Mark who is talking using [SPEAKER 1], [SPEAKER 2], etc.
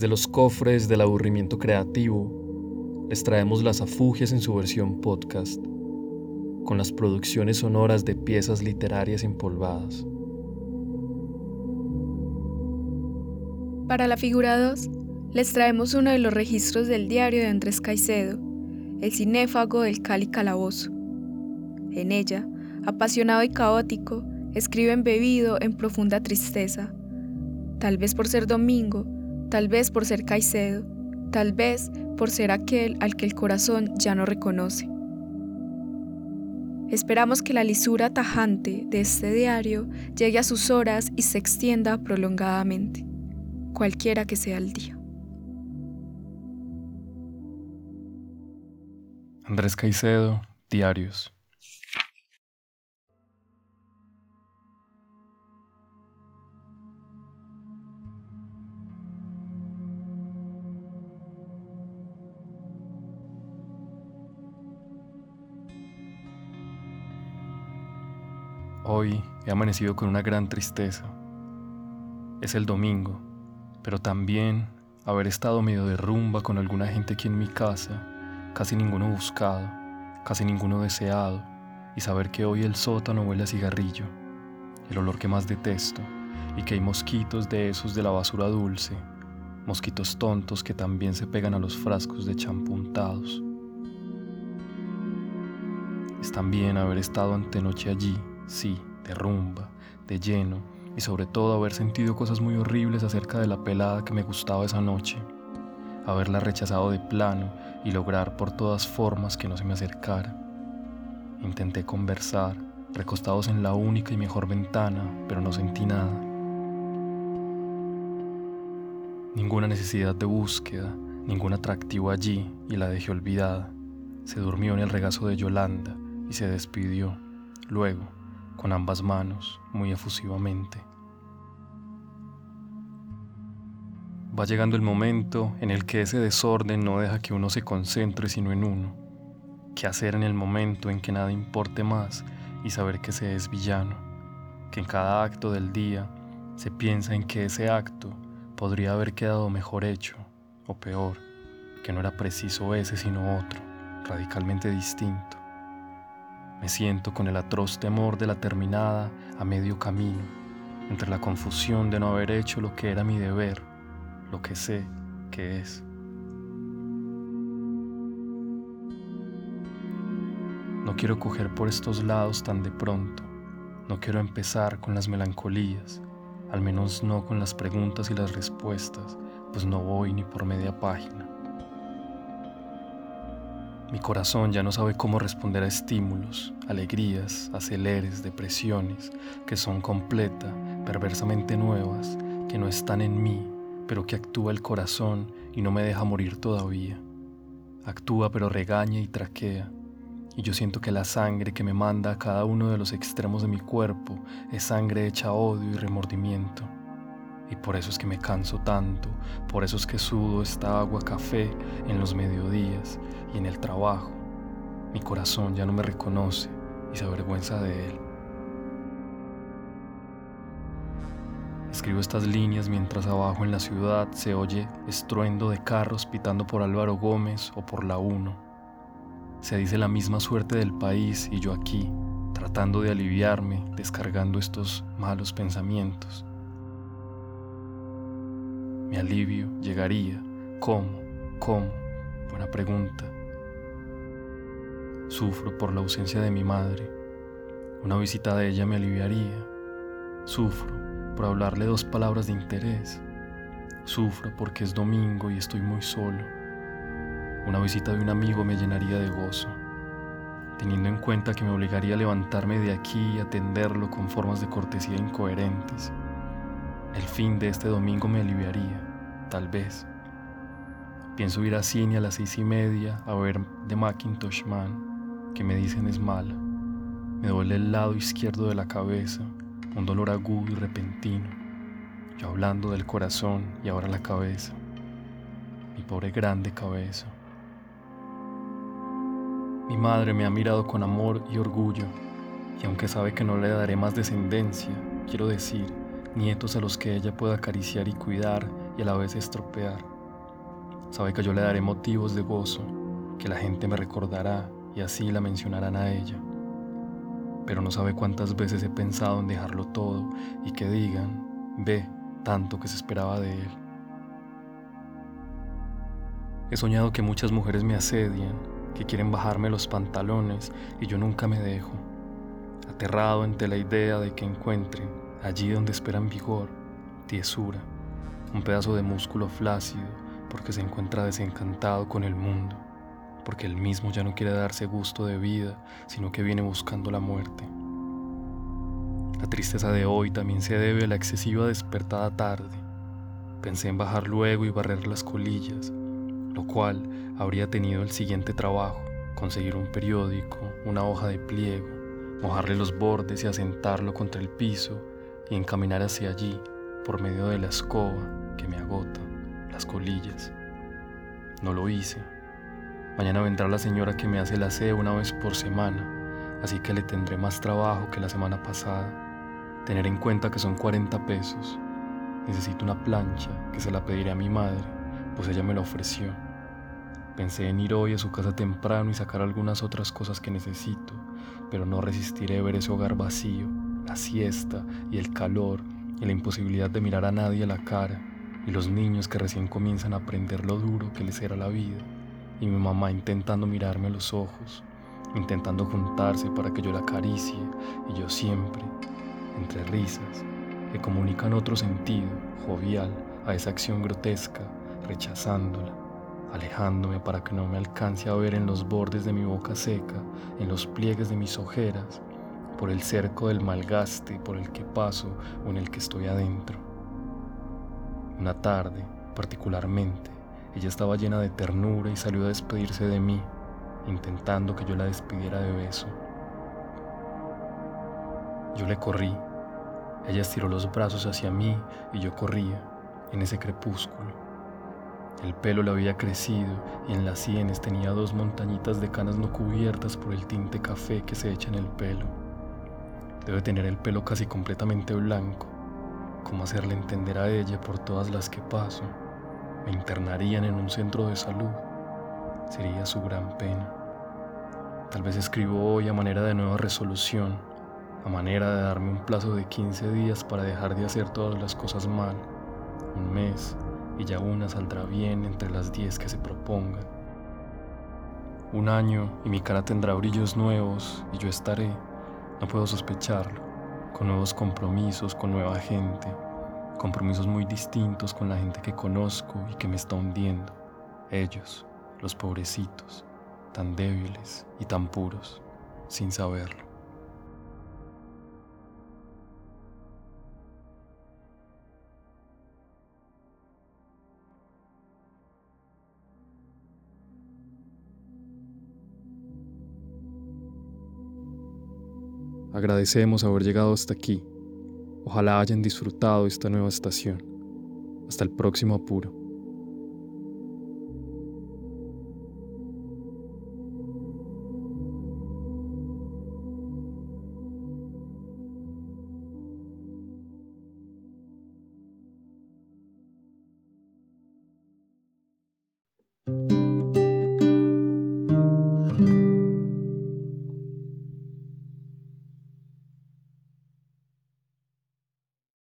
[SPEAKER 1] Desde los cofres del aburrimiento creativo, les traemos las afugias en su versión podcast, con las producciones sonoras de piezas literarias empolvadas.
[SPEAKER 2] Para la figura 2, les traemos uno de los registros del diario de Andrés Caicedo, el cinéfago del Cali Calabozo. En ella, apasionado y caótico, escribe embebido en profunda tristeza, tal vez por ser domingo, tal vez por ser Caicedo, tal vez por ser aquel al que el corazón ya no reconoce. Esperamos que la lisura tajante de este diario llegue a sus horas y se extienda prolongadamente, cualquiera que sea el día.
[SPEAKER 1] Andrés Caicedo, Diarios. Hoy he amanecido con una gran tristeza. Es el domingo, pero también haber estado medio de rumba con alguna gente aquí en mi casa, casi ninguno buscado, casi ninguno deseado, y saber que hoy el sótano huele a cigarrillo, el olor que más detesto, y que hay mosquitos de esos de la basura dulce, mosquitos tontos que también se pegan a los frascos de champú untados. Es también haber estado antenoche allí, sí, de rumba, de lleno, y sobre todo haber sentido cosas muy horribles acerca de la pelada que me gustaba esa noche, haberla rechazado de plano y lograr por todas formas que no se me acercara. Intenté conversar, recostados en la única y mejor ventana, pero no sentí nada. Ninguna necesidad de búsqueda, ningún atractivo allí y la dejé olvidada. Se durmió en el regazo de Yolanda y se despidió. Luego, con ambas manos, muy efusivamente. Va llegando el momento en el que ese desorden no deja que uno se concentre sino en uno. ¿Qué hacer en el momento en que nada importe más y saber que se es villano? Que en cada acto del día se piensa en que ese acto podría haber quedado mejor hecho o peor, que no era preciso ese sino otro, radicalmente distinto. Me siento con el atroz temor de la terminada a medio camino, entre la confusión de no haber hecho lo que era mi deber, lo que sé que es. No quiero coger por estos lados tan de pronto, no quiero empezar con las melancolías, al menos no con las preguntas y las respuestas, pues no voy ni por media página. Mi corazón ya no sabe cómo responder a estímulos, alegrías, aceleres, depresiones, que son completa, perversamente nuevas, que no están en mí, pero que actúa el corazón y no me deja morir todavía. Actúa pero regaña y traquea, y yo siento que la sangre que me manda a cada uno de los extremos de mi cuerpo es sangre hecha odio y remordimiento. Y por eso es que me canso tanto, por eso es que sudo esta agua café en los mediodías y en el trabajo. Mi corazón ya no me reconoce y se avergüenza de él. Escribo estas líneas mientras abajo en la ciudad se oye estruendo de carros pitando por Álvaro Gómez o por la 1. Se dice la misma suerte del país y yo aquí, tratando de aliviarme, descargando estos malos pensamientos. Mi alivio llegaría. ¿Cómo? ¿Cómo? Buena pregunta. Sufro por la ausencia de mi madre. Una visita de ella me aliviaría. Sufro por hablarle dos palabras de interés. Sufro porque es domingo y estoy muy solo. Una visita de un amigo me llenaría de gozo, teniendo en cuenta que me obligaría a levantarme de aquí y atenderlo con formas de cortesía incoherentes. El fin de este domingo me aliviaría, tal vez. Pienso ir a cine a las seis y media a ver The Macintosh Man, que me dicen es mala. Me duele el lado izquierdo de la cabeza, un dolor agudo y repentino. Yo hablando del corazón y ahora la cabeza. Mi pobre grande cabeza. Mi madre me ha mirado con amor y orgullo, y aunque sabe que no le daré más descendencia, quiero decir, nietos a los que ella pueda acariciar y cuidar y a la vez estropear. Sabe que yo le daré motivos de gozo, que la gente me recordará y así la mencionarán a ella. Pero no sabe cuántas veces he pensado en dejarlo todo y que digan, ve tanto que se esperaba de él. He soñado que muchas mujeres me asedian, que quieren bajarme los pantalones y yo nunca me dejo, aterrado ante la idea de que encuentren, allí donde esperan vigor, tiesura, un pedazo de músculo flácido, porque se encuentra desencantado con el mundo, porque él mismo ya no quiere darse gusto de vida, sino que viene buscando la muerte. La tristeza de hoy también se debe a la excesiva despertada tarde. Pensé en bajar luego y barrer las colillas, lo cual habría tenido el siguiente trabajo, conseguir un periódico, una hoja de pliego, mojarle los bordes y asentarlo contra el piso y encaminar hacia allí por medio de la escoba que me agota, las colillas. No lo hice. Mañana vendrá la señora que me hace la aseo una vez por semana, así que le tendré más trabajo que la semana pasada. Tener en cuenta que son 40 pesos. Necesito una plancha que se la pediré a mi madre pues ella me lo ofreció. Pensé en ir hoy a su casa temprano y sacar algunas otras cosas que necesito, pero no resistiré ver ese hogar vacío, la siesta y el calor y la imposibilidad de mirar a nadie a la cara, y los niños que recién comienzan a aprender lo duro que les era la vida, y mi mamá intentando mirarme a los ojos, intentando juntarse para que yo la acaricie, y yo siempre, entre risas, que comunican otro sentido, jovial, a esa acción grotesca rechazándola, alejándome para que no me alcance a ver en los bordes de mi boca seca, en los pliegues de mis ojeras, por el cerco del malgaste por el que paso o en el que estoy adentro. Una tarde, particularmente, ella estaba llena de ternura y salió a despedirse de mí, intentando que yo la despidiera de beso. Yo le corrí. Ella estiró los brazos hacia mí y yo corría en ese crepúsculo el pelo le había crecido y en las sienes tenía dos montañitas de canas no cubiertas por el tinte café que se echa en el pelo. Debe tener el pelo casi completamente blanco. ¿Cómo hacerle entender a ella por todas las que paso? Me internarían en un centro de salud. Sería su gran pena. Tal vez escribo hoy a manera de nueva resolución, a manera de darme un plazo de 15 días para dejar de hacer todas las cosas mal. Un mes, y ya una saldrá bien entre las diez que se propongan. Un año y mi cara tendrá brillos nuevos y yo estaré, no puedo sospecharlo, con nuevos compromisos, con nueva gente, compromisos muy distintos con la gente que conozco y que me está hundiendo, ellos, los pobrecitos, tan débiles y tan puros, sin saberlo. Agradecemos haber llegado hasta aquí. Ojalá hayan disfrutado esta nueva estación. Hasta el próximo apuro.